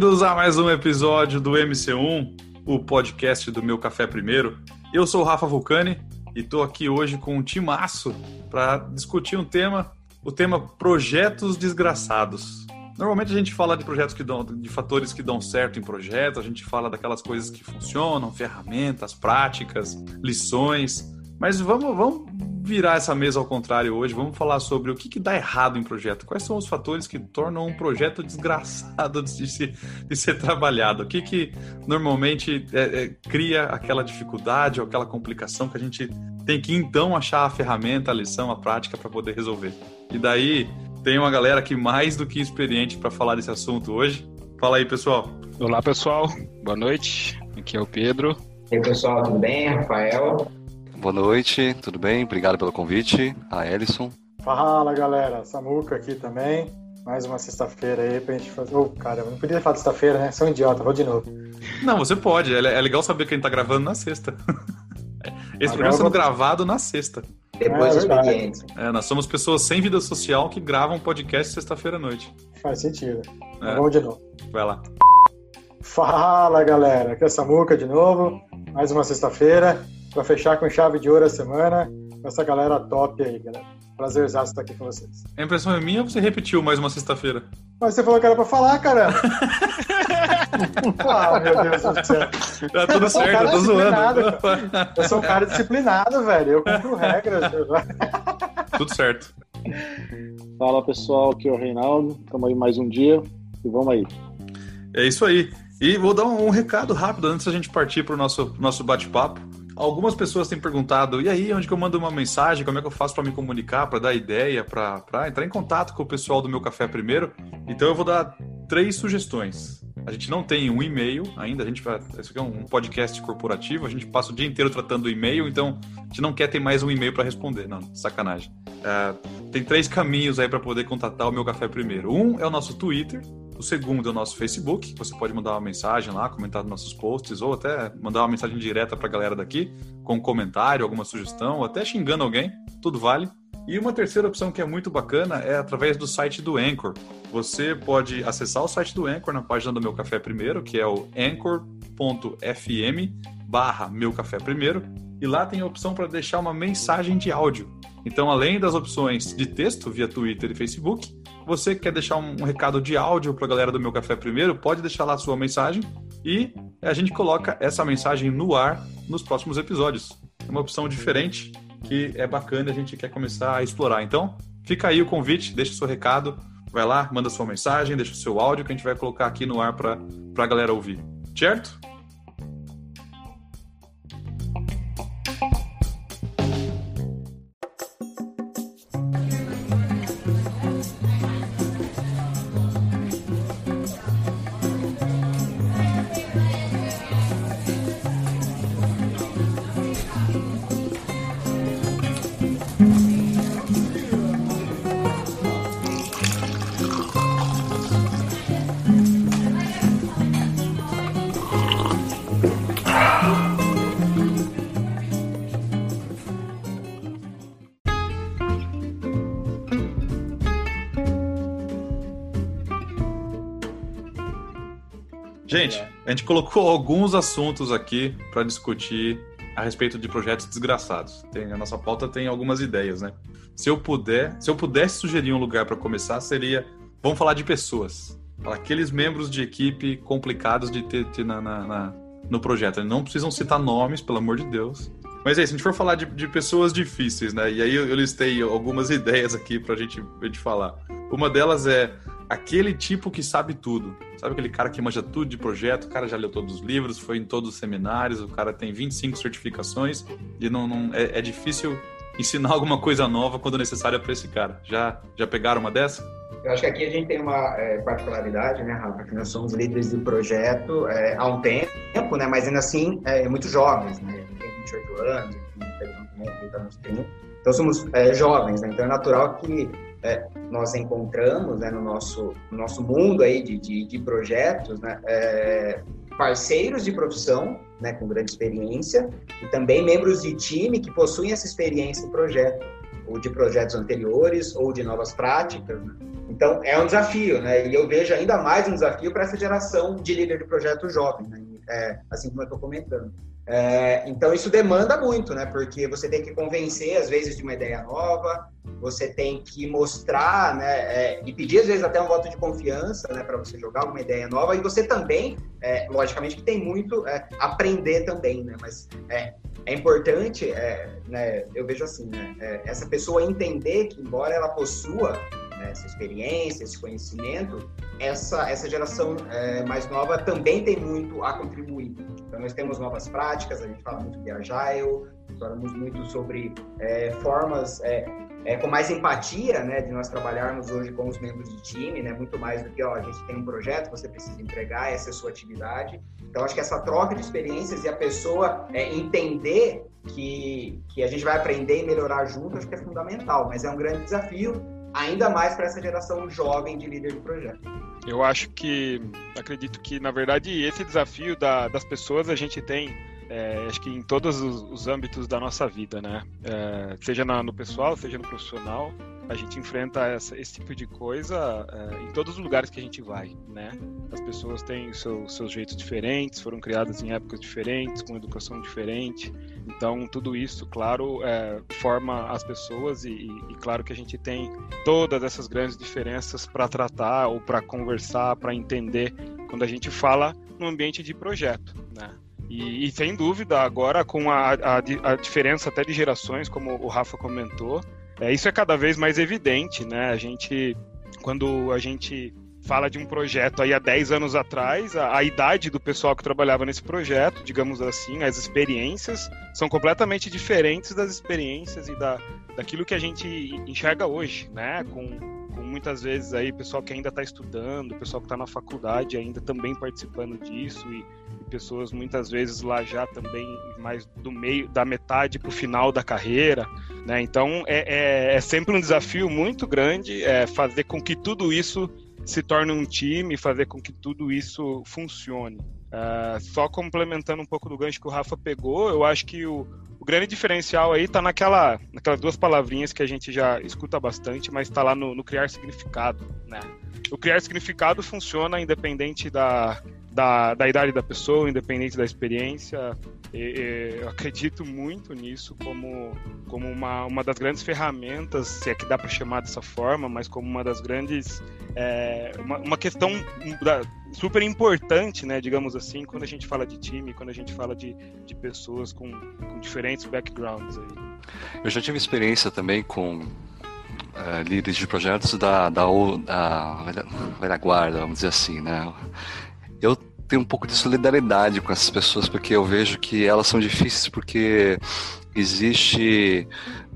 Bem-vindos a mais um episódio do MC1, o podcast do Meu Café Primeiro. Eu sou o Rafa Vulcani e estou aqui hoje com um timaço para discutir um tema, o tema projetos desgraçados. Normalmente a gente fala de projetos que dão, de fatores que dão certo em projetos, a gente fala daquelas coisas que funcionam, ferramentas, práticas, lições. Mas vamos, vamos virar essa mesa ao contrário hoje, vamos falar sobre o que, que dá errado em projeto. Quais são os fatores que tornam um projeto desgraçado de, se, de ser trabalhado? O que, que normalmente é, é, cria aquela dificuldade ou aquela complicação que a gente tem que então achar a ferramenta, a lição, a prática para poder resolver? E daí tem uma galera aqui mais do que experiente para falar desse assunto hoje. Fala aí, pessoal. Olá, pessoal. Boa noite. Aqui é o Pedro. E aí, pessoal, tudo bem? Rafael. Boa noite, tudo bem? Obrigado pelo convite. A Ellison. Fala galera, Samuca aqui também. Mais uma sexta-feira aí pra gente fazer. Ô, oh, cara, eu não podia falar sexta-feira, né? Sou um idiota, vou de novo. Não, você pode. É, é legal saber que a gente tá gravando na sexta. Esse programa está sendo gravado na sexta. Depois é, expediente. É, nós somos pessoas sem vida social que gravam podcast sexta-feira à noite. Faz sentido. É. Vamos de novo. Vai lá. Fala galera, aqui é Samuca de novo. Mais uma sexta-feira para fechar com chave de ouro a semana com essa galera top aí, galera. Prazerzaço estar aqui com vocês. A impressão é minha ou você repetiu mais uma sexta-feira? Mas você falou que era pra falar, cara. ah, meu Deus do céu. Tá tudo eu certo, eu tô zoando. Eu sou um cara disciplinado, velho. Eu cumpro regras. tudo certo. Fala pessoal, aqui é o Reinaldo. Estamos aí mais um dia e vamos aí. É isso aí. E vou dar um, um recado rápido antes da gente partir para o nosso, nosso bate-papo. Algumas pessoas têm perguntado, e aí, onde que eu mando uma mensagem? Como é que eu faço para me comunicar, para dar ideia, para entrar em contato com o pessoal do meu café primeiro? Então eu vou dar três sugestões. A gente não tem um e-mail ainda, a gente vai. Isso aqui é um podcast corporativo, a gente passa o dia inteiro tratando e-mail, então a gente não quer ter mais um e-mail para responder. Não, sacanagem. É, tem três caminhos aí para poder contatar o meu café primeiro. Um é o nosso Twitter, o segundo é o nosso Facebook, você pode mandar uma mensagem lá, comentar nos nossos posts, ou até mandar uma mensagem direta para a galera daqui, com um comentário, alguma sugestão, ou até xingando alguém, tudo vale. E uma terceira opção que é muito bacana é através do site do Anchor. Você pode acessar o site do Anchor na página do Meu Café Primeiro, que é o anchor.fm barra Meu Café Primeiro, e lá tem a opção para deixar uma mensagem de áudio. Então, além das opções de texto via Twitter e Facebook, você quer deixar um recado de áudio para a galera do Meu Café Primeiro, pode deixar lá a sua mensagem e a gente coloca essa mensagem no ar nos próximos episódios. É uma opção diferente que é bacana a gente quer começar a explorar. Então, fica aí o convite, deixa seu recado, vai lá, manda sua mensagem, deixa o seu áudio que a gente vai colocar aqui no ar para a galera ouvir. Certo? Gente, a gente colocou alguns assuntos aqui para discutir a respeito de projetos desgraçados. Tem, a nossa pauta tem algumas ideias, né? Se eu puder, se eu pudesse sugerir um lugar para começar, seria vamos falar de pessoas, aqueles membros de equipe complicados de ter, ter na, na, na, no projeto. Não precisam citar nomes, pelo amor de Deus. Mas é isso, se a gente for falar de, de pessoas difíceis, né? E aí eu, eu listei algumas ideias aqui gente, pra gente falar. Uma delas é aquele tipo que sabe tudo. Sabe aquele cara que manja tudo de projeto, o cara já leu todos os livros, foi em todos os seminários, o cara tem 25 certificações e não, não é, é difícil ensinar alguma coisa nova quando necessária para esse cara. Já, já pegaram uma dessa? Eu acho que aqui a gente tem uma é, particularidade, né, Rafa, que nós somos líderes do projeto é, há um tempo, né, mas ainda assim é, muito jovens, né, tem 28 anos, tem 30 anos, 30. Então somos é, jovens, né, então é natural que é, nós encontramos né, no, nosso, no nosso mundo aí de, de, de projetos, né, é, parceiros de profissão né, com grande experiência e também membros de time que possuem essa experiência em projeto, ou de projetos anteriores, ou de novas práticas. Né? Então, é um desafio, né? E eu vejo ainda mais um desafio para essa geração de líder de projeto jovem, né? É, assim como eu estou comentando. É, então, isso demanda muito, né? Porque você tem que convencer, às vezes, de uma ideia nova, você tem que mostrar, né? É, e pedir, às vezes, até um voto de confiança, né? Para você jogar alguma ideia nova. E você também, é, logicamente, que tem muito é, aprender também, né? Mas é, é importante, é, né? Eu vejo assim, né? essa pessoa entender que, embora ela possua né, essa experiência, esse conhecimento, essa, essa geração é, mais nova também tem muito a contribuir. Então, nós temos novas práticas, a gente fala muito de Agile, falamos muito sobre é, formas é, é, com mais empatia, né, de nós trabalharmos hoje com os membros de time, né, muito mais do que, ó, a gente tem um projeto, você precisa entregar, essa é a sua atividade. Então, acho que essa troca de experiências e a pessoa é, entender que, que a gente vai aprender e melhorar junto, acho que é fundamental, mas é um grande desafio ainda mais para essa geração jovem de líder de projeto. Eu acho que, acredito que, na verdade, esse desafio da, das pessoas a gente tem, é, acho que em todos os, os, âmbitos da nossa vida, né? É, seja na, no pessoal, seja no profissional, a gente enfrenta essa, esse tipo de coisa é, em todos os lugares que a gente vai, né? As pessoas têm seu, seus jeitos diferentes, foram criadas em épocas diferentes, com educação diferente. Então, tudo isso, claro, é, forma as pessoas e, e, claro que a gente tem todas essas grandes diferenças para tratar ou para conversar, para entender quando a gente fala no ambiente de projeto, né? E, e, sem dúvida, agora com a, a, a, diferença até de gerações, como o Rafa comentou, é, isso é cada vez mais evidente, né? A gente, quando a gente fala de um projeto aí há 10 anos atrás, a, a, idade do pessoal que trabalhava nesse projeto, digamos assim, as experiências são completamente diferentes das experiências e da, daquilo que a gente enxerga hoje, né? Com, com muitas vezes aí pessoal que ainda está estudando, pessoal que está na faculdade ainda também participando disso e, pessoas muitas vezes lá já também mais do meio da metade para o final da carreira, né? Então é, é, é, sempre um desafio muito grande é, fazer com que tudo isso se torne um time, fazer com que tudo isso funcione. Uh, só complementando um pouco do gancho que o Rafa pegou, eu acho que o, o grande diferencial aí está naquela, naquelas duas palavrinhas que a gente já escuta bastante, mas está lá no, no criar significado, né? O criar significado funciona independente da, da, da idade da pessoa, independente da experiência. E, eu acredito muito nisso como, como uma, uma das grandes ferramentas, se é que dá para chamar dessa forma, mas como uma das grandes. É, uma, uma questão super importante, né, digamos assim, quando a gente fala de time, quando a gente fala de, de pessoas com, com diferentes backgrounds. Aí. Eu já tive experiência também com uh, líderes de projetos da, da, da velha guarda, vamos dizer assim, né? Eu tenho um pouco de solidariedade com essas pessoas, porque eu vejo que elas são difíceis porque existe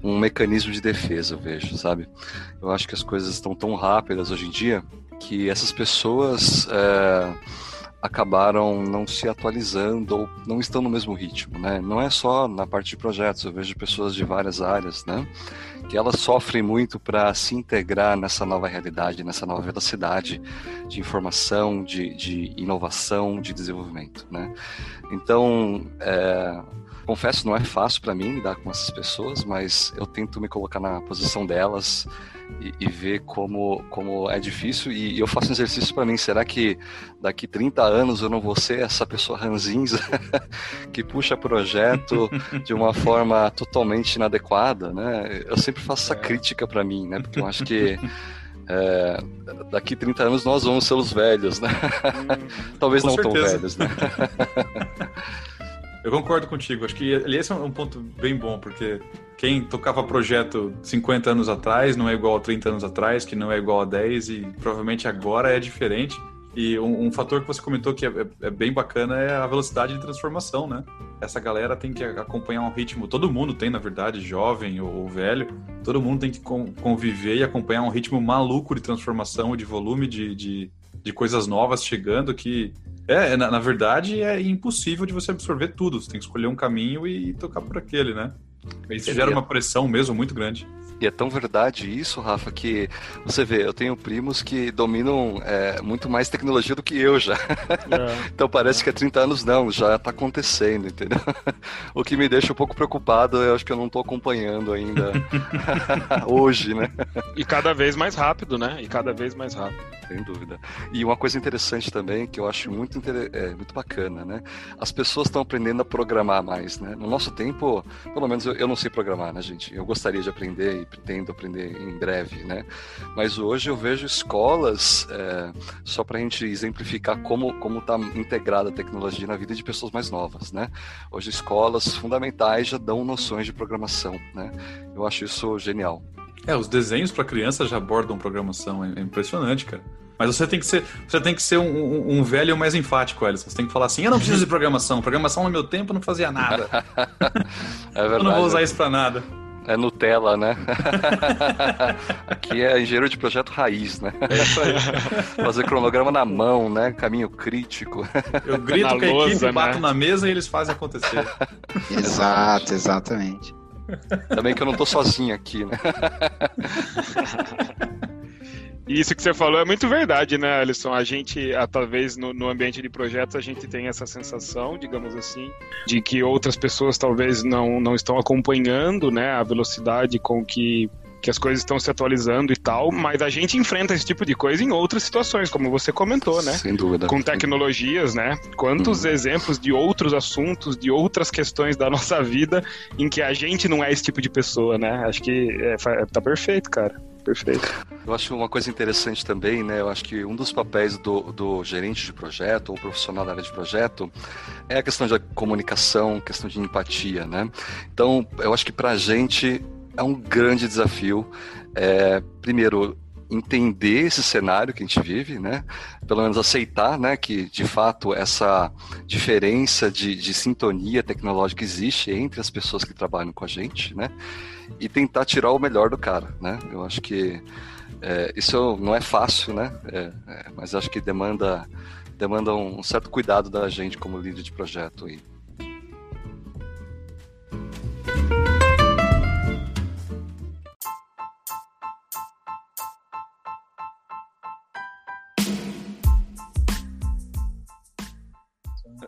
um mecanismo de defesa, eu vejo, sabe? Eu acho que as coisas estão tão rápidas hoje em dia que essas pessoas é, acabaram não se atualizando ou não estão no mesmo ritmo, né? Não é só na parte de projetos, eu vejo pessoas de várias áreas, né? Que elas sofrem muito para se integrar nessa nova realidade, nessa nova velocidade de informação, de, de inovação, de desenvolvimento, né? Então, é, confesso, não é fácil para mim lidar com essas pessoas, mas eu tento me colocar na posição delas e, e ver como, como é difícil. E, e eu faço um exercício para mim: será que daqui 30 anos eu não vou ser essa pessoa ranzinza que puxa projeto de uma forma totalmente inadequada? Né? Eu sempre faço essa é. crítica para mim, né? porque eu acho que. É, daqui 30 anos nós vamos ser os velhos, né? Hum, Talvez não certeza. tão velhos, né? Eu concordo contigo. Acho que esse é um ponto bem bom, porque quem tocava projeto 50 anos atrás não é igual a 30 anos atrás, que não é igual a 10 e provavelmente agora é diferente. E um, um fator que você comentou que é, é, é, bem bacana é a velocidade de transformação, né? Essa galera tem que acompanhar um ritmo, todo mundo tem, na verdade, jovem ou, ou velho, todo mundo tem que conviver e acompanhar um ritmo maluco de transformação, de volume de, de, de coisas novas chegando que é, na, na, verdade, é impossível de você absorver tudo. Você tem que escolher um caminho e, e tocar por aquele, né? Isso gera uma pressão mesmo muito grande. E é tão verdade isso, Rafa, que você vê, eu tenho primos que dominam é, muito mais tecnologia do que eu já. É. então parece que há 30 anos não, já está acontecendo, entendeu? o que me deixa um pouco preocupado, eu acho que eu não estou acompanhando ainda hoje, né? E cada vez mais rápido, né? E cada vez mais rápido. Sem dúvida. E uma coisa interessante também, que eu acho muito, é, muito bacana, né? As pessoas estão aprendendo a programar mais, né? No nosso tempo, pelo menos eu, eu não sei programar, né, gente? Eu gostaria de aprender e pretendo aprender em breve, né? Mas hoje eu vejo escolas, é, só para a gente exemplificar como como está integrada a tecnologia na vida de pessoas mais novas, né? Hoje escolas fundamentais já dão noções de programação, né? Eu acho isso genial. É, os desenhos para criança já abordam programação, é impressionante, cara. Mas você tem que ser, você tem que ser um, um, um velho mais enfático, Alisson. Você tem que falar assim: eu não preciso de programação. Programação no meu tempo não fazia nada. é verdade. Eu não vou usar isso para nada. É Nutella, né? Aqui é engenheiro de projeto raiz, né? É Fazer cronograma na mão, né? Caminho crítico. Eu grito na com a lousa, equipe, né? bato na mesa e eles fazem acontecer. Exato, exatamente. Também que eu não tô sozinho aqui, né? E isso que você falou é muito verdade, né, Alisson? A gente, talvez no, no, ambiente de projetos, a gente tem essa sensação, digamos assim, de que outras pessoas talvez não, não estão acompanhando né, a velocidade com que que as coisas estão se atualizando e tal, mas a gente enfrenta esse tipo de coisa em outras situações, como você comentou, né? Sem dúvida. Com tecnologias, né? Quantos uhum. exemplos de outros assuntos, de outras questões da nossa vida em que a gente não é esse tipo de pessoa, né? Acho que é, tá perfeito, cara perfeito. Eu acho uma coisa interessante também, né? Eu acho que um dos papéis do, do gerente de projeto ou profissional da área de projeto é a questão de comunicação, questão de empatia, né? Então, eu acho que para a gente é um grande desafio. É, primeiro, entender esse cenário que a gente vive, né? Pelo menos aceitar, né, que de fato essa diferença de, de sintonia tecnológica existe entre as pessoas que trabalham com a gente, né? E tentar tirar o melhor do cara, né? Eu acho que é, isso não é fácil, né? É, é, mas acho que demanda demanda um certo cuidado da gente como líder de projeto aí.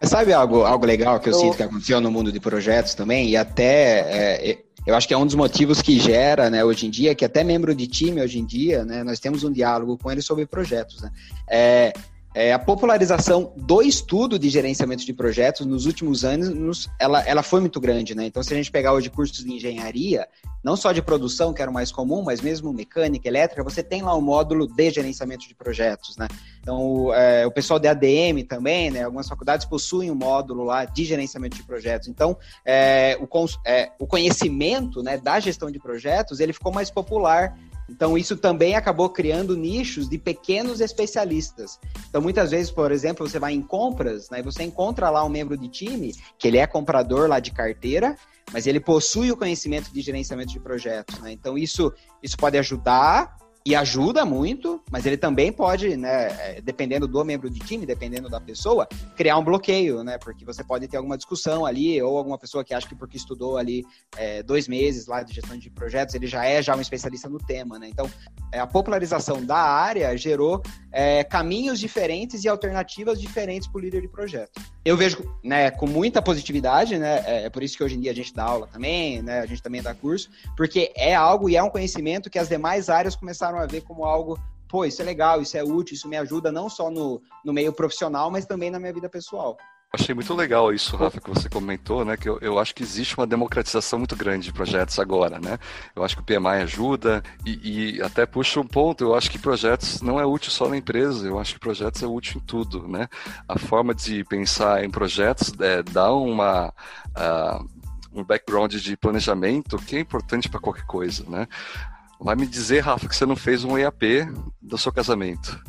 Sabe algo, algo legal que eu, eu, sinto que aconteceu no mundo de projetos também? E até é, eu acho que é um dos motivos que gera, né, hoje em dia, que até membro de time hoje em dia, né, nós temos um diálogo com ele sobre projetos. Né? É, é, a popularização do estudo de gerenciamento de projetos nos últimos anos, ela, ela foi muito grande, né? Então, se a gente pegar hoje cursos de engenharia, não só de produção, que era o mais comum, mas mesmo mecânica, elétrica, você tem lá um módulo de gerenciamento de projetos, né? Então, o, é, o pessoal de ADM também, né? Algumas faculdades possuem um módulo lá de gerenciamento de projetos. Então, é, o, é, o conhecimento né, da gestão de projetos, ele ficou mais popular então, isso também acabou criando nichos de pequenos especialistas. Então, muitas vezes, por exemplo, você vai em compras, né, e você encontra lá um membro de time, que ele é comprador lá de carteira, mas ele possui o conhecimento de gerenciamento de projetos. Né? Então, isso, isso pode ajudar e ajuda muito, mas ele também pode, né, é, dependendo do membro de time, dependendo da pessoa, criar um bloqueio, né, porque você pode ter alguma discussão ali, ou alguma pessoa que acha que porque estudou ali é, dois meses lá de gestão de projetos, ele já é já um especialista no tema, né, então é, a popularização da área gerou é, caminhos diferentes e alternativas diferentes para o líder de projeto. Eu vejo, né, com muita positividade, né, é, é por isso que hoje em dia a gente dá aula também, né, a gente também dá curso, porque é algo e é um conhecimento que as demais áreas começaram começaram a ver como algo, pô, isso é legal, isso é útil, isso me ajuda não só no, no meio profissional, mas também na minha vida pessoal. Achei muito legal isso, Rafa, que você comentou, né? Que eu, eu acho que existe uma democratização muito grande de projetos agora, né? Eu acho que o PMI ajuda e, e, até puxa um ponto. Eu acho que projetos não é útil só na empresa, eu acho que projetos é útil em tudo, né? A forma de pensar em projetos é, dá uma. Uh, um background de planejamento que é importante para qualquer coisa, né? Vai me dizer, Rafa, que você não fez um EAP do seu casamento.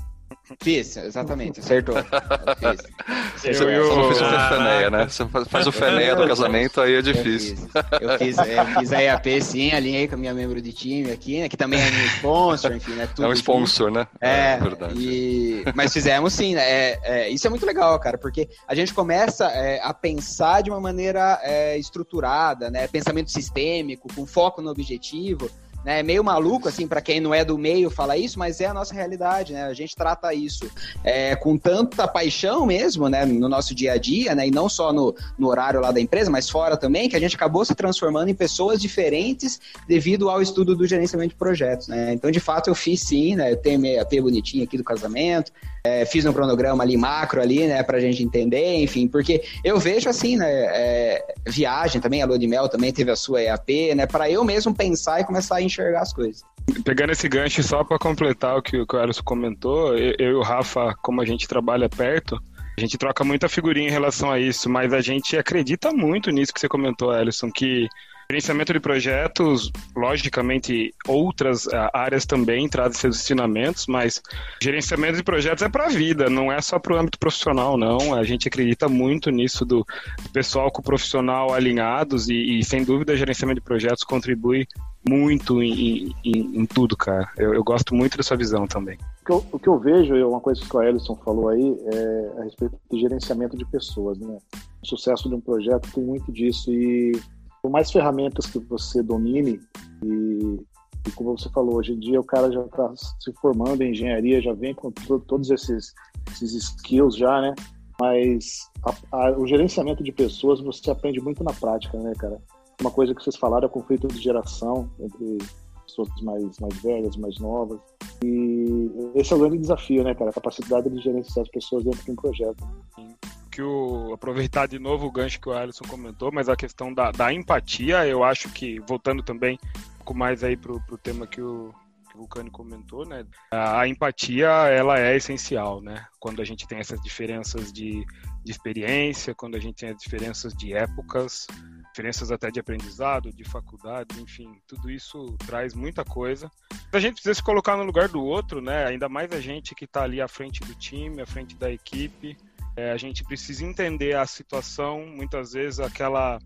Fiz, exatamente, acertou. Fiz. Você, eu, não fez o Feneia, né? Você faz o Feneia do casamento, aí é difícil. Eu fiz, eu fiz, eu fiz a EAP sim, alinhei com a minha membro de time aqui, né? Que também é meu sponsor, enfim, né? Tudo é um sponsor, né? É, é verdade. E... Mas fizemos sim, né? É, é, isso é muito legal, cara, porque a gente começa é, a pensar de uma maneira é, estruturada, né? Pensamento sistêmico, com foco no objetivo. Né? É meio maluco, assim, para quem não é do meio falar isso, mas é a nossa realidade, né? A gente trata isso é, com tanta paixão mesmo, né? No nosso dia a dia, né? E não só no, no horário lá da empresa, mas fora também, que a gente acabou se transformando em pessoas diferentes devido ao estudo do gerenciamento de projetos, né? Então, de fato, eu fiz sim, né? Eu tenho minha AP bonitinha aqui do casamento, é, fiz um cronograma ali macro ali, né? Pra gente entender, enfim, porque eu vejo assim, né? É, viagem também, a Lua de Mel também teve a sua EAP, né? Para eu mesmo pensar e começar a enxergar as coisas. Pegando esse gancho só para completar o que, o Alisson comentou, eu, eu e o Rafa, como a gente trabalha perto, a gente troca muita figurinha em relação a isso, mas a gente acredita muito nisso que você comentou, Alisson, que Gerenciamento de projetos, logicamente, outras uh, áreas também trazem seus ensinamentos, mas gerenciamento de projetos é para a vida, não é só para o âmbito profissional, não. A gente acredita muito nisso do, pessoal com o profissional alinhados e, e, sem dúvida, gerenciamento de projetos contribui muito em, em, em tudo, cara. Eu, eu, gosto muito dessa visão também. O que, eu, o que eu vejo, uma coisa que o Ellison falou aí, é a respeito de gerenciamento de pessoas, né? O sucesso de um projeto tem muito disso e por mais ferramentas que você domine, e, e, como você falou, hoje em dia o cara já está se formando em engenharia, já vem com to, todos esses, esses skills já, né? Mas a, a, o gerenciamento de pessoas você aprende muito na prática, né, cara? Uma coisa que vocês falaram é o conflito de geração entre pessoas mais, mais velhas, mais novas. E esse é o grande desafio, né, cara? A capacidade de gerenciar as pessoas dentro de um projeto. Que o aproveitar de novo o gancho que o Alisson comentou, mas a questão da, da empatia, eu acho que, voltando também um pouco mais aí pro, pro tema que o, Vulcani comentou, né? A, a empatia, ela é essencial, né? Quando a gente tem essas diferenças de, de experiência, quando a gente tem as diferenças de épocas, diferenças até de aprendizado, de faculdade, enfim, tudo isso traz muita coisa. A gente precisa se colocar no lugar do outro, né? Ainda mais a gente que está ali à frente do time, à frente da equipe. É, a gente precisa entender a situação, muitas vezes aquela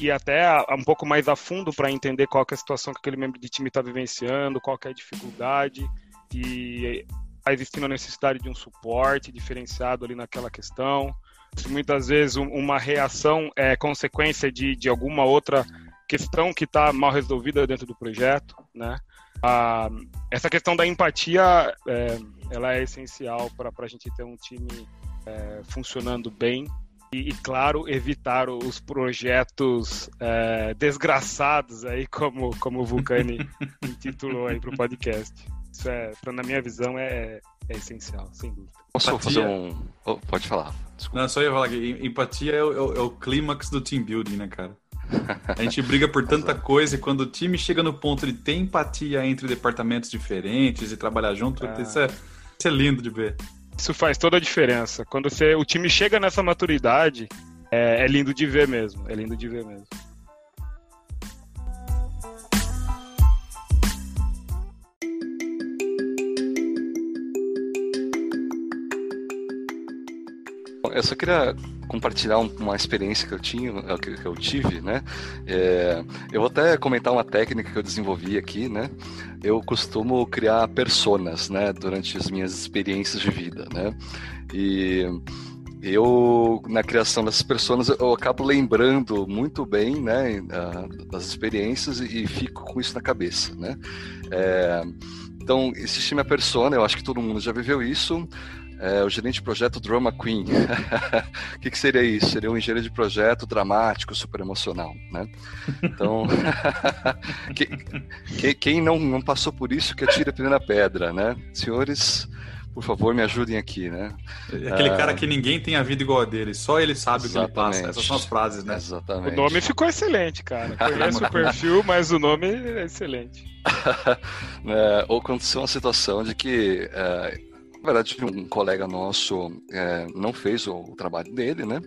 e até um pouco mais a fundo para entender qual é a situação que aquele membro de time está vivenciando, qual é a dificuldade, e está existindo a necessidade de um suporte diferenciado ali naquela questão. Muitas vezes uma reação é consequência de, de alguma outra questão que está mal resolvida dentro do projeto, né? Ah, essa questão da empatia, é, ela é essencial para a gente ter um time é, funcionando bem e, e, claro, evitar os projetos é, desgraçados aí, como, como o Vulcani intitulou aí para o podcast. Isso, é, na minha visão, é, é essencial, sem dúvida. Posso empatia... fazer um... Oh, pode falar. Desculpa. Não, só ia falar que empatia é o, é o clímax do team building, né, cara? A gente briga por tanta coisa e quando o time chega no ponto de ter empatia entre departamentos diferentes e trabalhar junto, ah. isso, é, isso é lindo de ver. Isso faz toda a diferença. Quando você, o time chega nessa maturidade, é, é lindo de ver mesmo. É lindo de ver mesmo. Eu só queria compartilhar uma experiência que eu tinha, eh, que eu tive, né? É, eu vou até comentar uma técnica que eu desenvolvi aqui, né? Eu costumo criar personas, né? Durante as minhas experiências de vida, né? E eu na criação dessas pessoas eu acabo lembrando muito bem né das experiências e fico com isso na cabeça né é, então existe minha persona eu acho que todo mundo já viveu isso é, o gerente de projeto Drama Queen. o que, que, seria isso? Seria um engenheiro de projeto dramático, super emocional, né? Então, que, quem não, não passou por isso que atira a primeira pedra, né? Senhores, por favor, me ajudem aqui, né? Aquele ah, cara que ninguém tem a vida igual a dele, só ele sabe o que ele passa. Essas são as frases, né? Exatamente. O nome ficou excelente, cara. Conheço o perfil, mas o nome é excelente. é, ou aconteceu uma situação de que é, na verdade, um colega nosso é, não fez o, trabalho dele, né?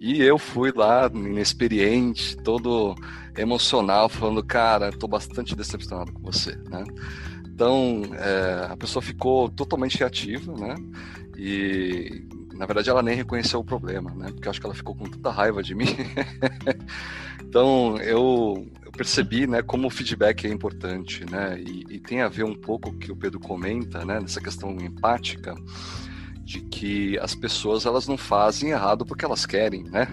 E eu fui lá, inexperiente, todo emocional, falando, cara, estou bastante decepcionado com você, né? Então, é, a pessoa ficou totalmente reativa, né? E, na verdade, ela nem reconheceu o problema, né? Porque acho que ela ficou com tanta raiva de mim. então, eu, percebi, né, como o feedback é importante, né? E, e tem a ver um pouco que o Pedro comenta, né? Nessa questão empática, de que as pessoas elas não fazem errado porque elas querem, né?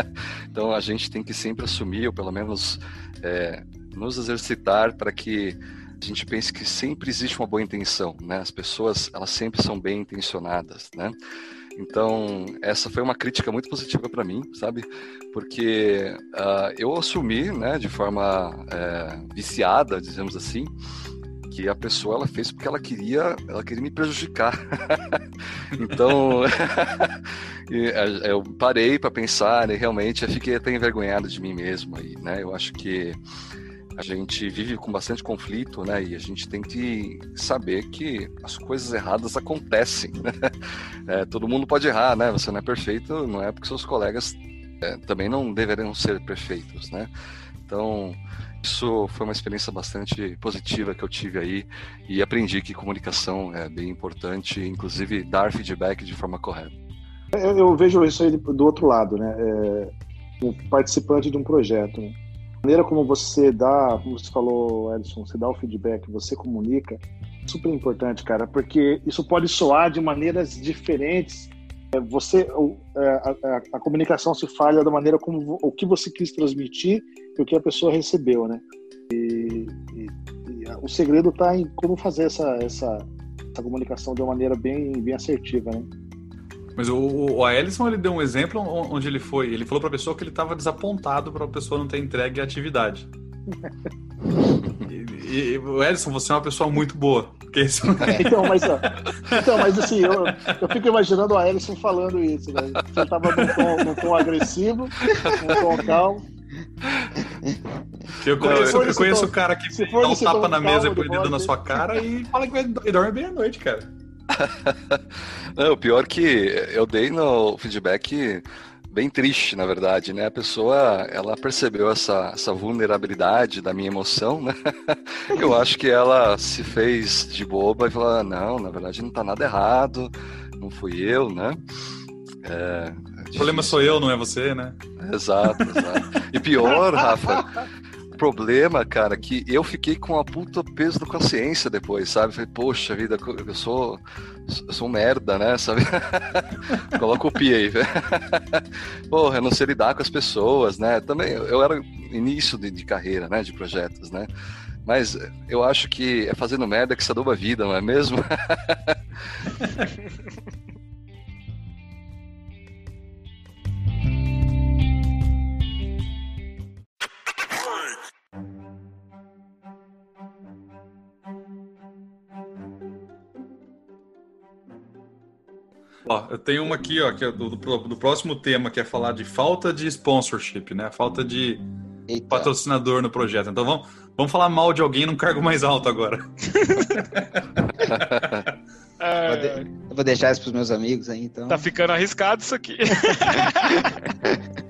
então, a gente tem que sempre assumir, ou pelo menos é, nos exercitar para que a gente pense que sempre existe uma boa intenção, né? As pessoas, elas sempre são bem intencionadas, né? Então, essa foi uma crítica muito positiva para mim, sabe? Porque uh, eu assumi, né, de forma é, viciada, dizemos assim, que a pessoa ela fez porque ela queria, ela queria me prejudicar. então, eu parei para pensar e realmente eu fiquei até envergonhado de mim mesmo aí, né? Eu acho que a gente vive com bastante conflito, né? E a gente tem que saber que as coisas erradas acontecem. Né? É, todo mundo pode errar, né? Você não é perfeito, não é porque seus colegas é, também não deveriam ser perfeitos, né? Então, isso foi uma experiência bastante positiva que eu tive aí e aprendi que comunicação é bem importante, inclusive dar feedback de forma correta. Eu, eu vejo isso aí do outro lado, né? É, um participante de um projeto. Né? Maneira como você dá, como você falou, Edson, você dá o feedback, você comunica, é super importante, cara, porque isso pode soar de maneiras diferentes. É, você, é, a, a, a comunicação se falha da maneira como o que você quis transmitir e o que a pessoa recebeu, né? E, e, e o segredo está em como fazer essa, essa, essa comunicação de uma maneira bem, bem assertiva, né? Mas o, o Ellison ele deu um exemplo onde ele foi. Ele falou para a pessoa que ele estava desapontado para a pessoa não ter entregue a atividade. e, e, o você é uma pessoa muito boa. Porque isso... É. então, mas, então, mas assim, eu, eu fico imaginando o Ellison falando isso, né? Você estava num tom, num tom agressivo, num tom calmo. Eu conheço, eu conheço o cara que dá um tapa na mesa e põe o dedo na sua cara e fala que vai, dorme bem à noite, cara. Não, o pior que eu dei no feedback bem triste, na verdade, né? A pessoa, ela percebeu essa, essa vulnerabilidade da minha emoção, né? Eu acho que ela se fez de boba e falou, ah, não, na verdade não tá nada errado, não fui eu, né? É, o problema sou eu, não é você, né? Exato, exato. E pior, Rafa, problema, cara, que eu fiquei com a puta peso da consciência depois, sabe? Falei, poxa vida, eu sou, sou um merda, né? Sabe? Coloca o pi aí, velho. Porra, eu não sei lidar com as pessoas, né? Também eu era início de, de carreira, né? De projetos, né? Mas eu acho que é fazendo merda que se aduba a vida, não é mesmo? Ó, eu tenho uma aqui, ó, que é do, do, do, próximo tema, que é falar de falta de sponsorship, né? Falta de Eita. patrocinador no projeto. Então vamos, vamos falar mal de alguém num cargo mais alto agora. É... Vou, de... vou deixar isso para os meus amigos aí, então. Tá ficando arriscado isso aqui.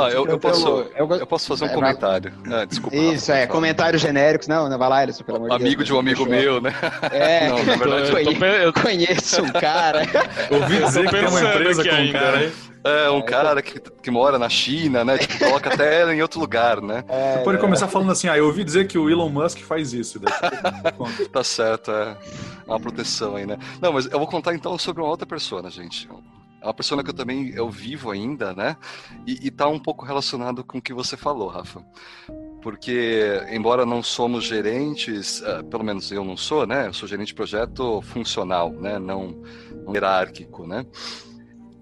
Ah, eu, eu, posso, eu, eu, posso fazer um é, comentário. Ah, desculpa. Isso, é, comentários genéricos. Não, não vai lá, Alisson, pelo amor de Deus. Amigo de um amigo meu, né? É, não, na verdade, eu, tô... eu conheço um cara. Ouvi dizer que tem uma empresa com um cara aí. É, um é, cara que, que mora na China, né? Tipo, coloca até ela em outro lugar, né? É, Você pode é. começar falando assim, ah, eu ouvi dizer que o Elon Musk faz isso. tá certo, é uma proteção aí, né? Não, mas eu vou contar então sobre uma outra pessoa, gente. É uma pessoa que eu também eu vivo ainda, né? E, está um pouco relacionado com o que você falou, Rafa. Porque, embora não somos gerentes, uh, pelo menos eu não sou, né? Eu sou gerente de projeto funcional, né? Não, não hierárquico, né?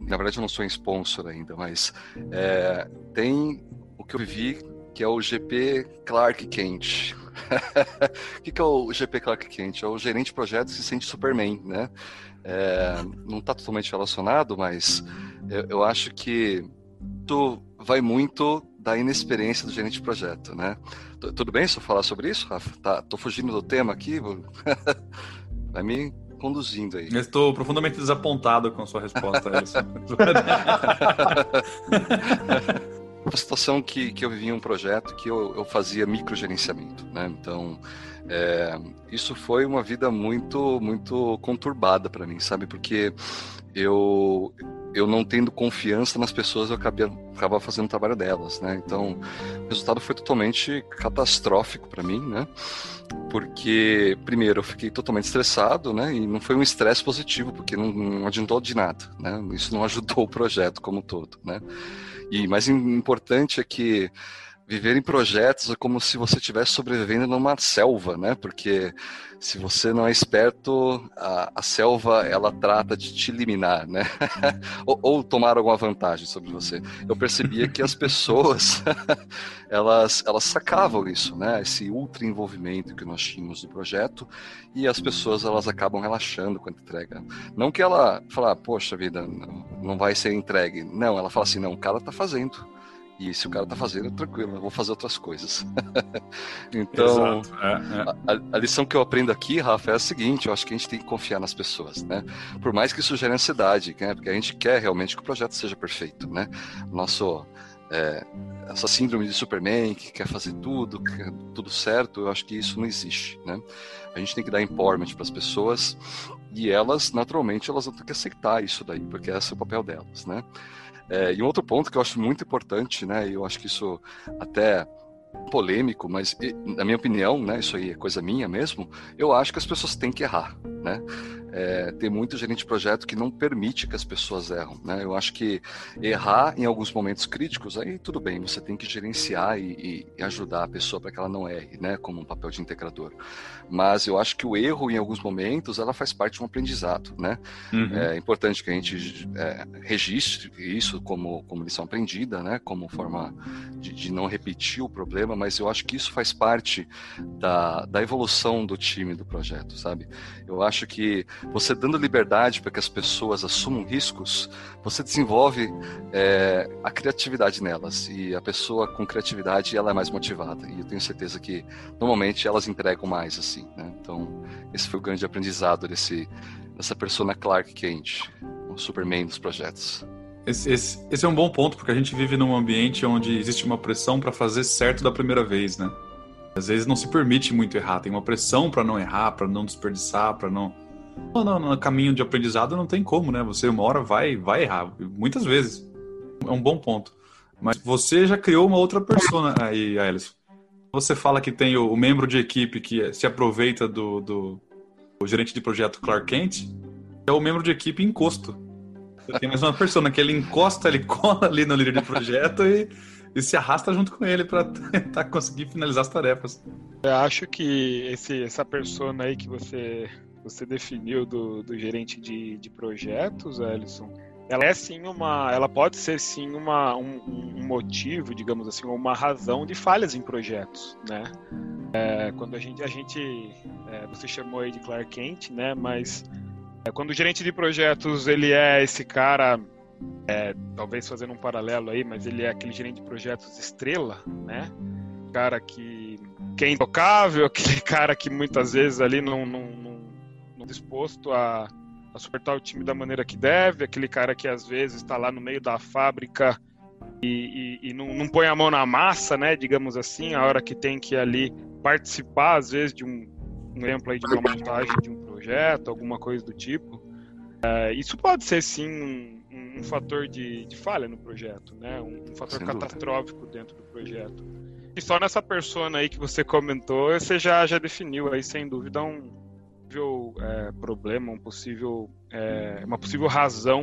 Na verdade, eu não sou sponsor ainda, mas é, tem o que eu vivi, que é o GP Clark Kent. o que, que é o GP Clark Kent? É o gerente de projetos que se sente Superman, né? É, não está totalmente relacionado, mas eu, eu, acho que tu vai muito da inexperiência do gerente de projeto, né? T tudo bem se eu falar sobre isso, Rafa? Tá, tô fugindo do tema aqui, vai me conduzindo aí. Eu estou profundamente desapontado com a sua resposta uma situação que, que eu vivi em um projeto que eu, eu fazia microgerenciamento, né? Então, é, isso foi uma vida muito, muito conturbada para mim, sabe? Porque eu, eu não tendo confiança nas pessoas, eu acabei, acabava fazendo o trabalho delas, né? Então, o resultado foi totalmente catastrófico para mim, né? Porque, primeiro, eu fiquei totalmente estressado, né? E não foi um estresse positivo, porque não, não adiantou de nada, né? Isso não ajudou o projeto como um todo, né? E mais importante é que viver em projetos é como se você estivesse sobrevivendo numa selva, né? Porque se você não é esperto, a, a selva ela trata de te eliminar, né? ou, ou, tomar alguma vantagem sobre você. Eu percebia que as pessoas elas elas sacavam isso, né? Esse ultra envolvimento que nós tínhamos no projeto e as pessoas elas acabam relaxando quando entrega. Não que ela fala, poxa vida, não, não vai ser entregue. Não, ela fala assim, não, o cara tá fazendo e se o cara tá fazendo, tranquilo, eu vou fazer outras coisas. então, é, é. A, a, lição que eu aprendo aqui, Rafa, é a seguinte: eu acho que a gente tem que confiar nas pessoas, né? Por mais que isso gere ansiedade, né? Porque a gente quer realmente que o projeto seja perfeito, né? Nosso. É, essa síndrome de Superman que quer fazer tudo, quer tudo certo, eu acho que isso não existe, né? A gente tem que dar empowerment para as pessoas e elas, naturalmente, elas vão ter que aceitar isso daí, porque esse é o papel delas, né? É, e um outro ponto que eu acho muito importante, né, eu acho que isso até polêmico, mas na minha opinião, né, isso aí é coisa minha mesmo, eu acho que as pessoas têm que errar, né? É, tem muito gerente de projeto que não permite que as pessoas erram. Né? Eu acho que errar em alguns momentos críticos, aí tudo bem, você tem que gerenciar e, e ajudar a pessoa para que ela não erre, né? como um papel de integrador. Mas eu acho que o erro, em alguns momentos, ela faz parte de um aprendizado. Né? Uhum. É importante que a gente é, registre isso como, como lição aprendida, né? como forma de, de não repetir o problema, mas eu acho que isso faz parte da, da evolução do time do projeto, sabe? Eu acho que você dando liberdade para que as pessoas assumam riscos, você desenvolve é, a criatividade nelas. E a pessoa com criatividade, ela é mais motivada. E eu tenho certeza que, normalmente, elas entregam mais, assim, né? Então, esse foi o grande aprendizado desse, dessa persona Clark Kent, o Superman dos projetos. Esse, esse, esse é um bom ponto, porque a gente vive num ambiente onde existe uma pressão para fazer certo da primeira vez, né? Às vezes não se permite muito errar, tem uma pressão para não errar, para não desperdiçar, para não no, no, no, caminho de aprendizado não tem como, né? Você uma hora vai, vai errar, muitas vezes. É um bom ponto. Mas você já criou uma outra persona aí, Alisson. Você fala que tem o, o membro de equipe que se aproveita do, do gerente de projeto Clark Kent, é o membro de equipe encosto. Você tem mais uma persona que ele encosta, ele cola ali no líder de projeto e, e se arrasta junto com ele para tentar conseguir finalizar as tarefas. Eu acho que esse, essa persona aí que você você definiu do, do gerente de, de projetos, Ellison, ela é sim uma, ela pode ser sim uma, um, um motivo, digamos assim, uma razão de falhas em projetos, né? É, quando a gente, a gente é, você chamou aí de Clark Kent, né? Mas é, quando o gerente de projetos ele é esse cara, é, talvez fazendo um paralelo aí, mas ele é aquele gerente de projetos estrela, né? Cara que, que é intocável, aquele cara que muitas vezes ali não, não disposto a, a suportar o time da maneira que deve, aquele cara que às vezes está lá no meio da fábrica e, e, e não, não, põe a mão na massa, né, digamos assim, a hora que tem que ali participar, às vezes, de um, um exemplo aí de uma montagem de um projeto, alguma coisa do tipo. É, isso pode ser sim um, um fator de, de, falha no projeto, né, um, um fator Sem catastrófico dúvida. dentro do projeto. E só nessa persona aí que você comentou, você já, já definiu aí, sem dúvida, um, possível é, problema, um possível, é, uma possível razão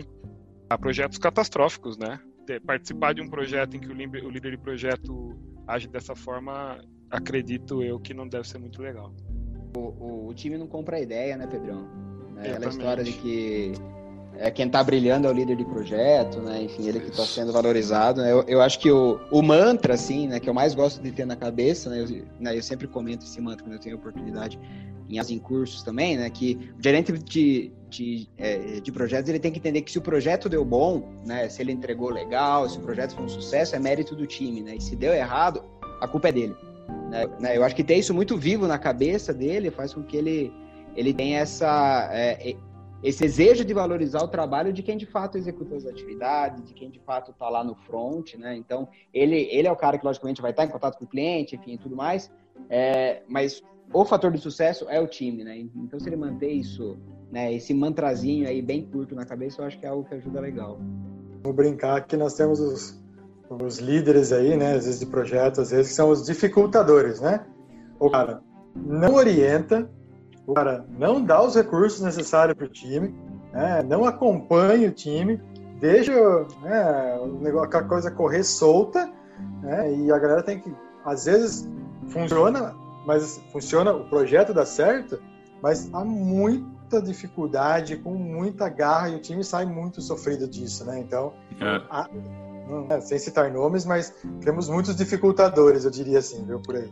a projetos catastróficos, né? Participar de um projeto em que o líder de projeto age dessa forma, acredito eu que não deve ser muito legal. O, o, o time não compra a ideia, né, Pedrão? Né? Aquela história de que é, quem está brilhando é o líder de projeto, né? Enfim, ele que está sendo valorizado. Né? Eu, eu acho que o, o mantra, assim, né, que eu mais gosto de ter na cabeça, né? Eu, né, eu sempre comento esse mantra quando eu tenho oportunidade, em as em cursos também, né? Que o gerente de, de, é, de projetos ele tem que entender que se o projeto deu bom, né? Se ele entregou legal, se o projeto foi um sucesso, é mérito do time, né? E se deu errado, a culpa é dele. Né? né eu acho que ter isso muito vivo na cabeça dele faz com que ele ele tenha essa é, esse desejo de valorizar o trabalho de quem de fato executa as atividades, de quem de fato está lá no front, né? Então ele ele é o cara que logicamente vai estar em contato com o cliente, enfim, tudo mais. É, mas o fator de sucesso é o time, né? Então, se ele manter isso, né, esse mantrazinho aí bem curto na cabeça, eu acho que é algo que ajuda legal. Vou brincar que nós temos os, os líderes aí, né, às vezes de projetos, às vezes que são os dificultadores, né? O cara não orienta, o cara não dá os recursos necessários para o time, né, não acompanha o time, deixa né, o negócio, a coisa correr solta né? E a galera tem que, às vezes, funciona, mas funciona, o projeto dá certo, mas há muita dificuldade, com muita garra, e o time sai muito sofrido disso, né? Então, é. a, é, sem citar nomes, mas temos muitos dificultadores, eu diria assim, viu, por aí.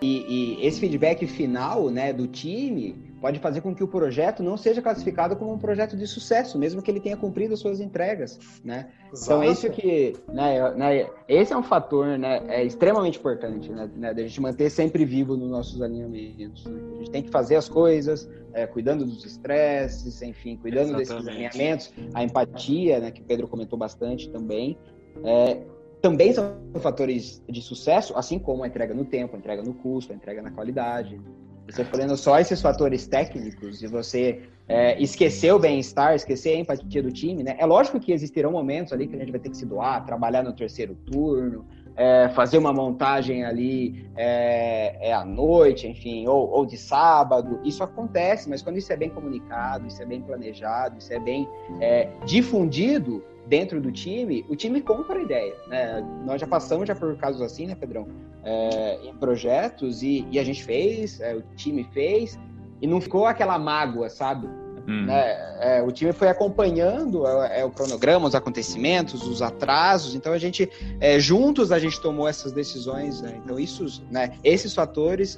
E, e, esse feedback final né, do time pode fazer com que o projeto não seja classificado como um projeto de sucesso, mesmo que ele tenha cumprido as suas entregas, né? Então, isso que, né, né, esse é um fator, né, é extremamente importante, né, né, da gente manter sempre vivo nos nossos alinhamentos. Né? A gente tem que fazer as coisas, é, cuidando dos estresses, enfim, cuidando Exatamente. desses alinhamentos, a empatia, né, que o Pedro comentou bastante também, é, também são fatores de sucesso, assim como a entrega no tempo, a entrega no custo, a entrega na qualidade. Você falando só esses fatores técnicos e você é, esquecer o bem-estar, esquecer a empatia do time, né? É lógico que existirão momentos ali que a gente vai ter que se doar, trabalhar no terceiro turno, é, fazer uma montagem ali é, é à noite, enfim, ou, ou, de sábado. Isso acontece, mas quando isso é bem comunicado, isso é bem planejado, isso é bem é, difundido, dentro do time, o time compra a ideia. Né? Nós já passamos já por casos assim, né, Pedrão? É, em projetos e, e, a gente fez, é, o time fez e não ficou aquela mágoa, sabe? Hum. Né? É, o time foi acompanhando é, é, o cronograma, os acontecimentos, os atrasos. Então a gente é, juntos a gente tomou essas decisões. Né? Então isso, né? Esses fatores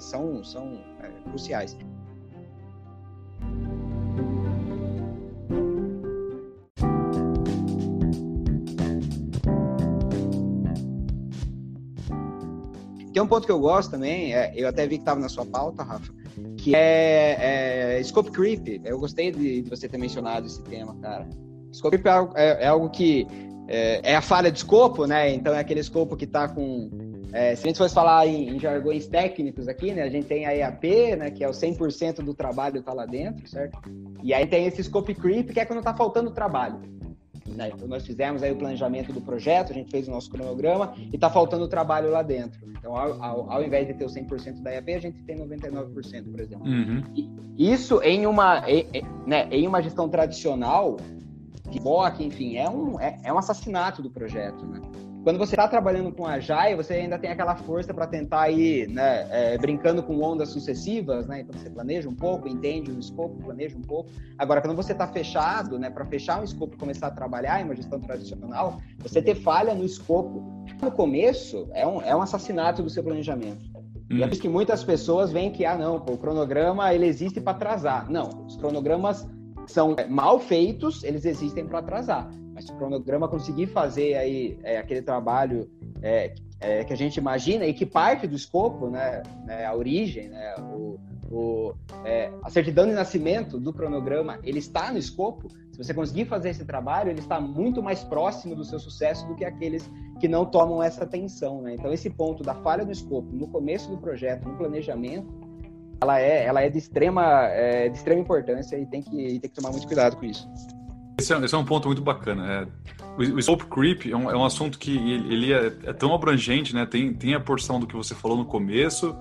são são cruciais. Tem um ponto que eu gosto também, é, eu até vi que estava na sua pauta, Rafa, que é, é scope creep. Eu gostei de, você ter mencionado esse tema, cara. Scope creep é, algo, é, é algo que é, é, a falha de escopo, né? Então é aquele escopo que está com. É, se a gente fosse falar em, em, jargões técnicos aqui, né? A gente tem a EAP, né? Que é o 100% do trabalho está lá dentro, certo? E aí tem esse scope creep, que é quando está faltando trabalho. Né? Então, nós fizemos aí o planejamento do projeto, a gente fez o nosso cronograma e está faltando trabalho lá dentro. Então, ao, ao, ao, invés de ter o 100% da EAP, a gente tem 99%, por exemplo. Uhum. isso em uma, em, né, em uma gestão tradicional, BOC, enfim, é um, é, é um assassinato do projeto, né? Quando você está trabalhando com Agile, você ainda tem aquela força para tentar ir né, é, brincando com ondas sucessivas, né? Então você planeja um pouco, entende o escopo, planeja um pouco. Agora, quando você está fechado, né, para fechar um escopo e começar a trabalhar em uma gestão tradicional, você ter falha no escopo no começo é um, é um assassinato do seu planejamento. Hum. E é por isso que muitas pessoas veem que, ah, não, pô, o cronograma ele existe para atrasar. Não, os cronogramas são mal feitos, eles existem para atrasar. Mas se o cronograma conseguir fazer aí é, aquele trabalho é, é, que a gente imagina e que parte do escopo, né, né a origem, né, o, o, é, a certidão de nascimento do cronograma, ele está no escopo. Se você conseguir fazer esse trabalho, ele está muito mais próximo do seu sucesso do que aqueles que não tomam essa atenção. Né? Então, esse ponto da falha do escopo no começo do projeto, no planejamento, ela é, ela é de extrema, é, de extrema importância e tem que, tem que tomar muito cuidado com isso. Esse é, esse é um ponto muito bacana. É, o, o scope creep é um, é um assunto que ele, ele é, é, tão abrangente, né? Tem, tem a porção do que você falou no começo,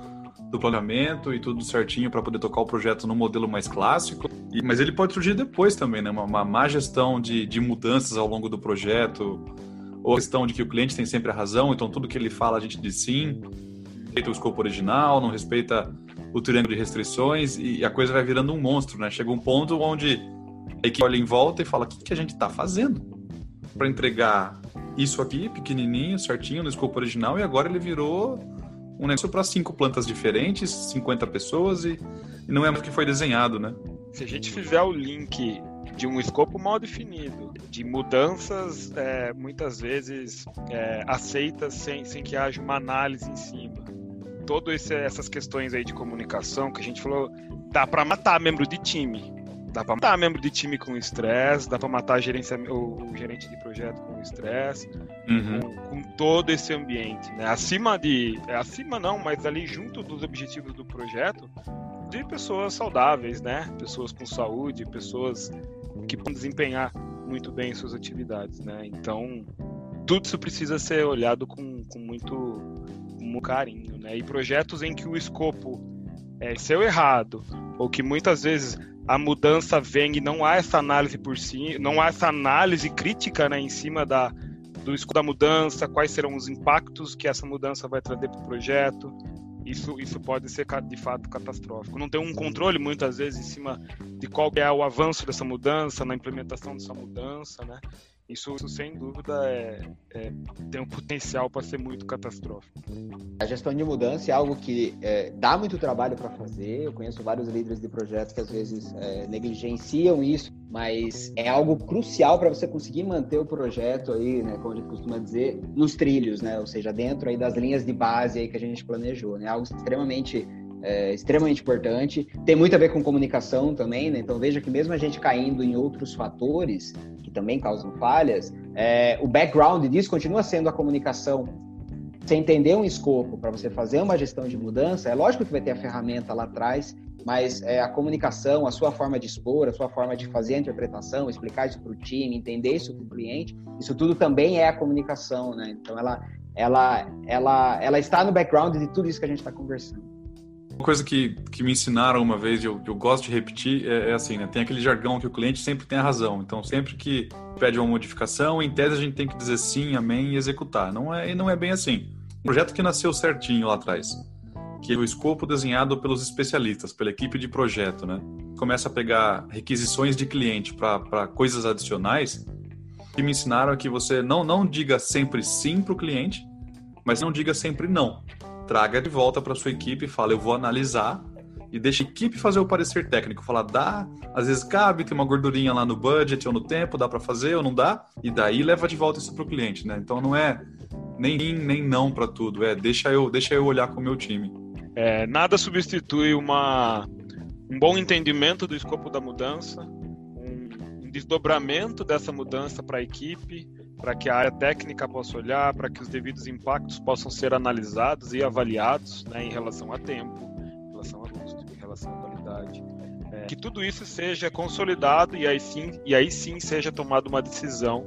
do planejamento e tudo certinho para poder tocar o projeto no modelo mais clássico. E, mas ele pode surgir depois também, né? Uma, uma má gestão de, de mudanças ao longo do projeto, ou a questão de que o cliente tem sempre a razão, então tudo que ele fala a gente diz sim, respeita o escopo original, não respeita o triângulo de restrições e a coisa vai virando um monstro, né? Chega um ponto onde a equipe olha em volta e fala: o que, que a gente está fazendo para entregar isso aqui, pequenininho, certinho, no escopo original, e agora ele virou um negócio para cinco plantas diferentes, 50 pessoas, e, e não é o que foi desenhado, né? Se a gente fizer o link de um escopo mal definido, de mudanças é, muitas vezes é, aceitas sem, sem que haja uma análise em cima. Todas essas questões aí de comunicação que a gente falou, dá para matar membro de time. Dá pra matar membro de time com estresse, dá pra matar o, o gerente de projeto com estresse, uhum. com, com, todo esse ambiente, né? Acima de. É, acima não, mas ali junto dos objetivos do projeto, de pessoas saudáveis, né? Pessoas com saúde, pessoas que podem desempenhar muito bem suas atividades, né? Então, tudo isso precisa ser olhado com, com muito, com muito carinho, né? E projetos em que o escopo é seu errado, ou que muitas vezes a mudança vem e não há essa análise por si, não há essa análise crítica né, em cima da, do escopo da mudança, quais serão os impactos que essa mudança vai trazer para o projeto. Isso, isso pode ser de fato catastrófico. Não tem um controle muitas vezes em cima de qual é o avanço dessa mudança, na implementação dessa mudança, né? Isso, isso sem dúvida, é, é, tem um potencial para ser muito catastrófico. A gestão de mudança é algo que é, dá muito trabalho para fazer. Eu conheço vários líderes de projetos que às vezes é, negligenciam isso, mas é algo crucial para você conseguir manter o projeto aí, né, como a gente costuma dizer, nos trilhos, né? Ou seja, dentro aí das linhas de base aí que a gente planejou, né? Algo extremamente é, extremamente importante. Tem muito a ver com comunicação também, né? Então veja que mesmo a gente caindo em outros fatores que também causam falhas, é, o background disso continua sendo a comunicação. Você entender um escopo para você fazer uma gestão de mudança, é lógico que vai ter a ferramenta lá atrás, mas é, a comunicação, a sua forma de expor, a sua forma de fazer a interpretação, explicar isso para o time, entender isso para o cliente, isso tudo também é a comunicação, né? Então ela, ela, ela, ela está no background de tudo isso que a gente está conversando. Uma coisa que, que me ensinaram uma vez e eu, eu gosto de repetir é, é, assim, né? Tem aquele jargão que o cliente sempre tem a razão. Então, sempre que pede uma modificação, em tese a gente tem que dizer sim, amém e executar. Não é, não é bem assim. Um projeto que nasceu certinho lá atrás, que é o escopo desenhado pelos especialistas, pela equipe de projeto, né? Começa a pegar requisições de cliente para coisas adicionais, que me ensinaram é que você não, não diga sempre sim para o cliente, mas não diga sempre não traga de volta para sua equipe e fala, eu vou analisar e deixa a equipe fazer o parecer técnico, falar, dá, às vezes cabe, tem uma gordurinha lá no budget ou no tempo, dá para fazer ou não dá, e daí leva de volta isso para o cliente, né? Então não é nem sim, nem não para tudo, é deixa eu, deixa eu olhar com o meu time. É, nada substitui uma, um bom entendimento do escopo da mudança, um, um desdobramento dessa mudança para a equipe, para que a área técnica possa olhar, para que os devidos impactos possam ser analisados e avaliados né, em relação a tempo, em relação a custo, em relação à qualidade. É, que tudo isso seja consolidado e aí sim, e aí sim seja tomada uma decisão,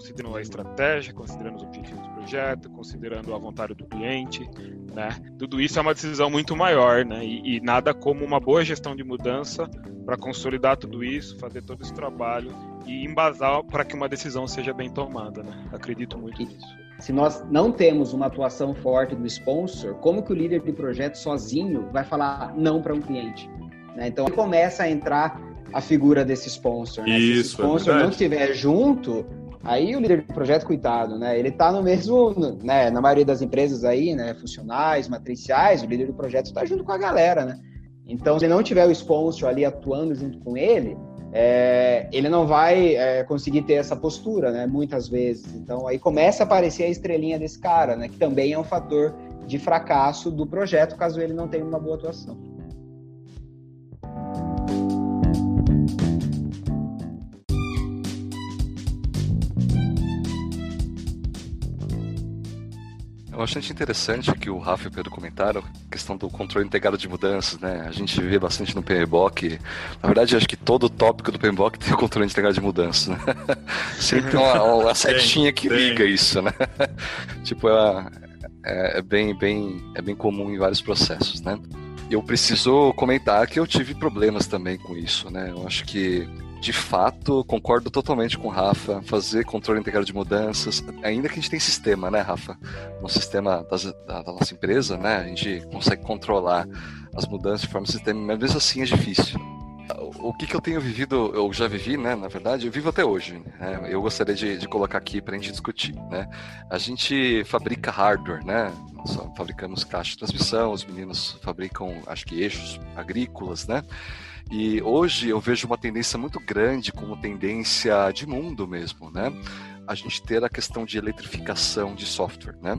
considerando a estratégia, considerando os objetivos do projeto, considerando a vontade do cliente, né? Tudo isso é uma decisão muito maior, né? E, e nada como uma boa gestão de mudança para consolidar tudo isso, fazer todo esse trabalho e embasar para que uma decisão seja bem tomada, né? Acredito muito nisso. Se nós não temos uma atuação forte do sponsor, como que o líder de projeto sozinho vai falar não para um cliente? Né? Então começa a entrar a figura desse sponsor. Né? Isso, Se o sponsor é não estiver junto, aí o líder de projeto, coitado, né? Ele está no mesmo, né? Na maioria das empresas aí, né? Funcionais, matriciais, o líder do projeto está junto com a galera, né? Então, se não tiver o sponsor ali atuando junto com ele, é, ele não vai é, conseguir ter essa postura, né? Muitas vezes. Então aí começa a aparecer a estrelinha desse cara, né? Que também é um fator de fracasso do projeto caso ele não tenha uma boa atuação. Bastante interessante que o Rafa e o Pedro comentaram, a questão do controle integrado de mudanças, né? A gente vê bastante no PMBOK. Na verdade, acho que todo tópico do PMBOK tem o controle integrado de mudanças, né? Sempre uma, uma setinha que liga isso, né? tipo, é, é, é, bem, bem, é bem comum em vários processos, né? Eu preciso comentar que eu tive problemas também com isso, né? Eu acho que de fato, concordo totalmente com o Rafa. Fazer controle integrado de mudanças, ainda que a gente tem sistema, né, Rafa? No sistema das, da, da, nossa empresa, né? A gente consegue controlar as mudanças de forma sistêmica, mas mesmo assim é difícil. O que, que eu tenho vivido, eu já vivi, né? Na verdade, eu vivo até hoje. Né? Eu gostaria de, de colocar aqui para a gente discutir, né? A gente fabrica hardware, né? Nós fabricamos caixa de transmissão, os meninos fabricam, acho que eixos agrícolas, né? E hoje eu vejo uma tendência muito grande, como tendência de mundo mesmo, né? A gente ter a questão de eletrificação de software, né?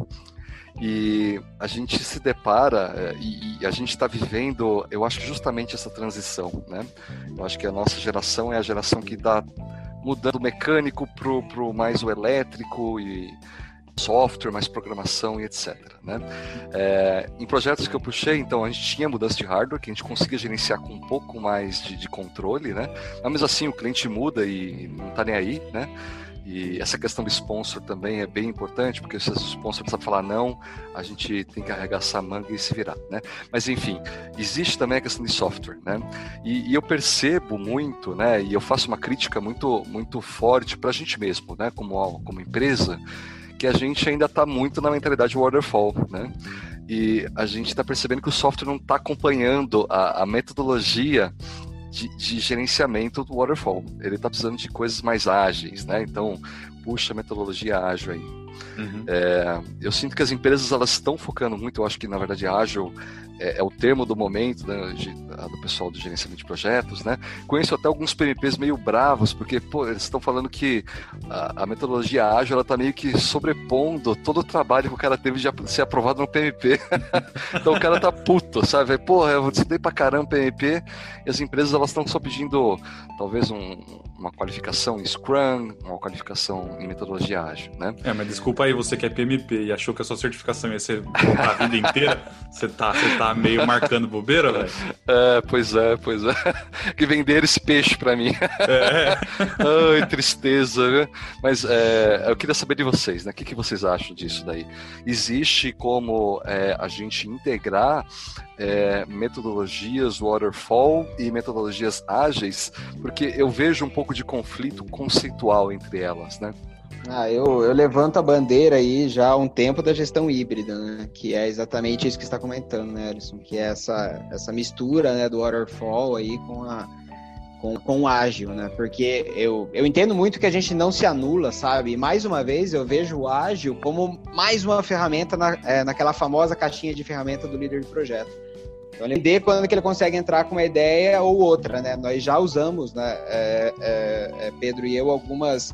E a gente se depara eh, e, a gente está vivendo, eu acho justamente essa transição, né? Eu acho que a nossa geração é a geração que está mudando o mecânico pro, pro mais o elétrico e software, mais programação e etc. Né? É, em projetos que eu puxei, então, a gente tinha mudança de hardware que a gente conseguia gerenciar com um pouco mais de, de controle, né? Mas assim o cliente muda e não está nem aí, né? E essa questão do sponsor também é bem importante, porque se o sponsor sabe falar não, a gente tem que arregaçar a manga e se virar, né? Mas enfim, existe também a questão de software, né? E, e eu percebo muito, né? E eu faço uma crítica muito, muito forte para a gente mesmo, né? Como, como empresa, que a gente ainda está muito na mentalidade waterfall, né? E a gente está percebendo que o software não está acompanhando a, a metodologia de, de, gerenciamento do waterfall. Ele está precisando de coisas mais ágeis, né? Então, puxa a metodologia ágil aí. Uhum. É, eu sinto que as empresas elas estão focando muito, eu acho que na verdade ágil é, é o termo do momento né, de, do pessoal do gerenciamento de projetos, né? Conheço até alguns PMPs meio bravos, porque pô, eles estão falando que a, a, metodologia ágil ela tá meio que sobrepondo todo o trabalho que o cara teve de ser aprovado no PMP. então o cara tá puto, sabe? Porra, eu estudei pra caramba PMP e as empresas elas estão só pedindo talvez um, uma qualificação em Scrum, uma qualificação em metodologia ágil, né? É, mas desculpa aí, você que é PMP e achou que a sua certificação ia ser a vida inteira, você tá, você tá meio marcando bobeira, velho? É, pois é, pois é. Que venderam esse peixe para mim. É. Ai, tristeza, viu? Mas é, eu queria saber de vocês, né? O que, que vocês acham disso daí? Existe como é, a gente integrar é, metodologias waterfall e metodologias ágeis, porque eu vejo um pouco de conflito conceitual entre elas, né? Ah, eu, eu levanto a bandeira aí já há um tempo da gestão híbrida, né? Que é exatamente isso que está comentando, né, Alisson? Que é essa, essa mistura né, do waterfall aí com a com, com o ágil, né? Porque eu, eu entendo muito que a gente não se anula, sabe? E mais uma vez eu vejo o ágil como mais uma ferramenta na, é, naquela famosa caixinha de ferramenta do líder de projeto. Então, entender quando que ele consegue entrar com uma ideia ou outra, né? Nós já usamos, né, é, é, é Pedro e eu, algumas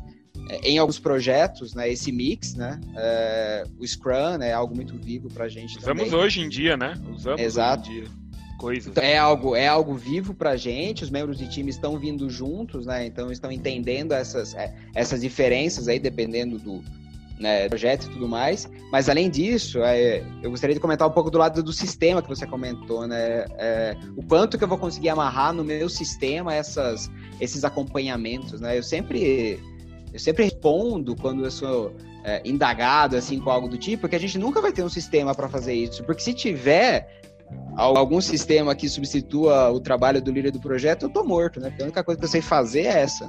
em alguns projetos, né, esse mix, né, é, o Scrum né, é algo muito vivo para a gente Usamos também. hoje em dia, né? Usamos Exato. hoje em dia. Coisas. Então, é algo é algo vivo para a gente. Os membros de time estão vindo juntos, né? Então estão entendendo essas é, essas diferenças aí dependendo do né, projeto e tudo mais. Mas além disso, é, eu gostaria de comentar um pouco do lado do sistema que você comentou, né? É, o quanto que eu vou conseguir amarrar no meu sistema essas esses acompanhamentos, né? Eu sempre eu sempre respondo quando eu sou é, indagado assim com algo do tipo, que a gente nunca vai ter um sistema para fazer isso, porque se tiver algum sistema que substitua o trabalho do líder do projeto, eu tô morto, né? Porque a única coisa que eu sei fazer é essa.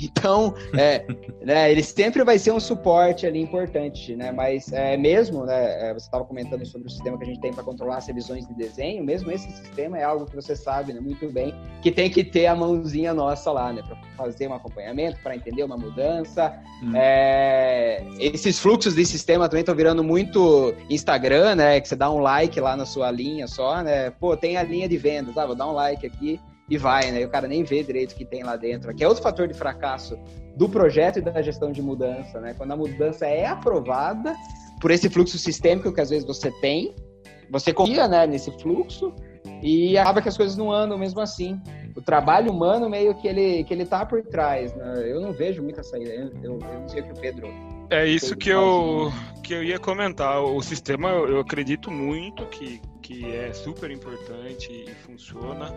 Então, é, né, ele sempre vai ser um suporte ali importante, né? Mas é, mesmo, né, é, você estava comentando sobre o sistema que a gente tem para controlar as revisões de desenho, mesmo esse sistema é algo que você sabe né, muito bem, que tem que ter a mãozinha nossa lá, né? Para fazer um acompanhamento, para entender uma mudança. Hum. É, esses fluxos de sistema também estão virando muito Instagram, né? Que você dá um like lá na sua linha só, né? Pô, tem a linha de vendas, ah, vou dar um like aqui e vai, né? E o cara nem vê direito o que tem lá dentro. Que é outro fator de fracasso do projeto e da gestão de mudança, né? Quando a mudança é aprovada por esse fluxo sistêmico que às vezes você tem, você confia, né, nesse fluxo e acaba que as coisas não andam mesmo assim. O trabalho humano meio que ele que ele tá por trás, né? Eu não vejo muita saída. Eu, eu, eu não sei o que o Pedro é isso que eu, que eu ia comentar. O sistema, eu acredito muito que, que é super importante e funciona.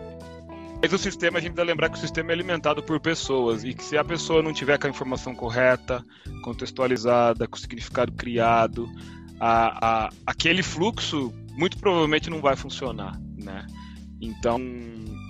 Mas o sistema, a gente deve lembrar que o sistema é alimentado por pessoas e que se a pessoa não tiver com a informação correta, contextualizada, com o significado criado, a, a, aquele fluxo muito provavelmente não vai funcionar, né? Então,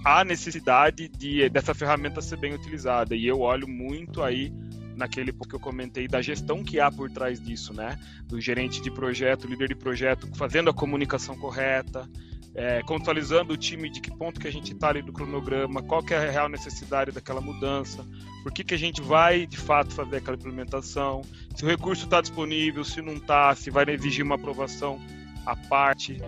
há necessidade de, dessa ferramenta ser bem utilizada e eu olho muito aí naquele que eu comentei da gestão que há por trás disso, né? Do gerente de projeto, líder de projeto, fazendo a comunicação correta, é, contextualizando o time de que ponto que a gente está ali do cronograma, qual que é a real necessidade daquela mudança, por que, que a gente vai de fato fazer aquela implementação, se o recurso está disponível, se não está, se vai exigir uma aprovação à parte,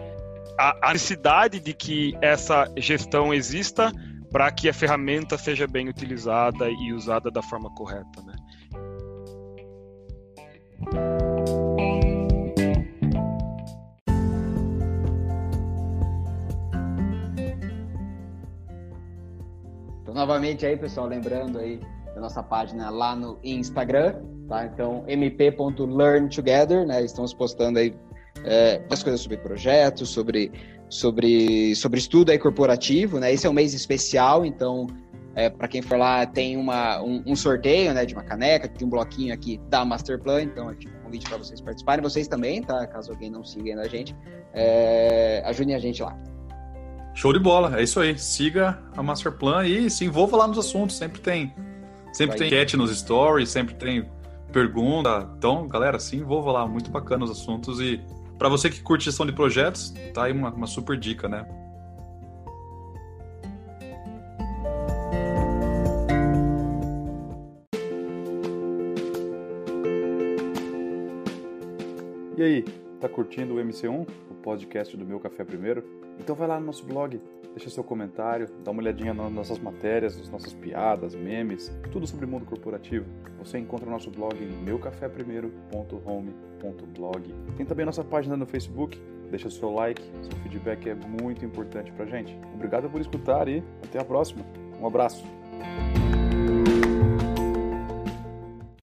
a, a necessidade de que essa gestão exista para que a ferramenta seja bem utilizada e usada da forma correta, né? Então, novamente aí, pessoal, lembrando aí da nossa página lá no Instagram, tá? Então, mp.learntogether, né? Estamos postando aí é, as coisas sobre projetos, sobre, sobre, sobre estudo aí corporativo, né? Esse é um mês especial, então É, para quem for lá, tem uma, um, um, sorteio né, de uma caneca, tem um bloquinho aqui da Masterplan, então aqui um convite para vocês participarem. Vocês também, tá? Caso alguém não siga ainda a gente, é, ajudem a gente lá. Show de bola, é isso aí. Siga a Masterplan e se envolva lá nos assuntos. Sempre tem, sempre Vai. tem enquete nos stories, sempre tem pergunta. Então, galera, se envolva lá, muito bacana os assuntos e para você que curte gestão de projetos, tá aí uma, uma super dica, né? E aí, tá curtindo o MC1, o podcast do Meu Café Primeiro? Então vai lá no nosso blog, deixa seu comentário, dá uma olhadinha nas nossas matérias, nas nossas piadas, memes, tudo sobre mundo corporativo. Você encontra o nosso blog em meucaféprimeiro.home.blog. Tem também nossa página no Facebook, deixa seu like, seu feedback é muito importante pra gente. Obrigado por escutar e até a próxima. Um abraço.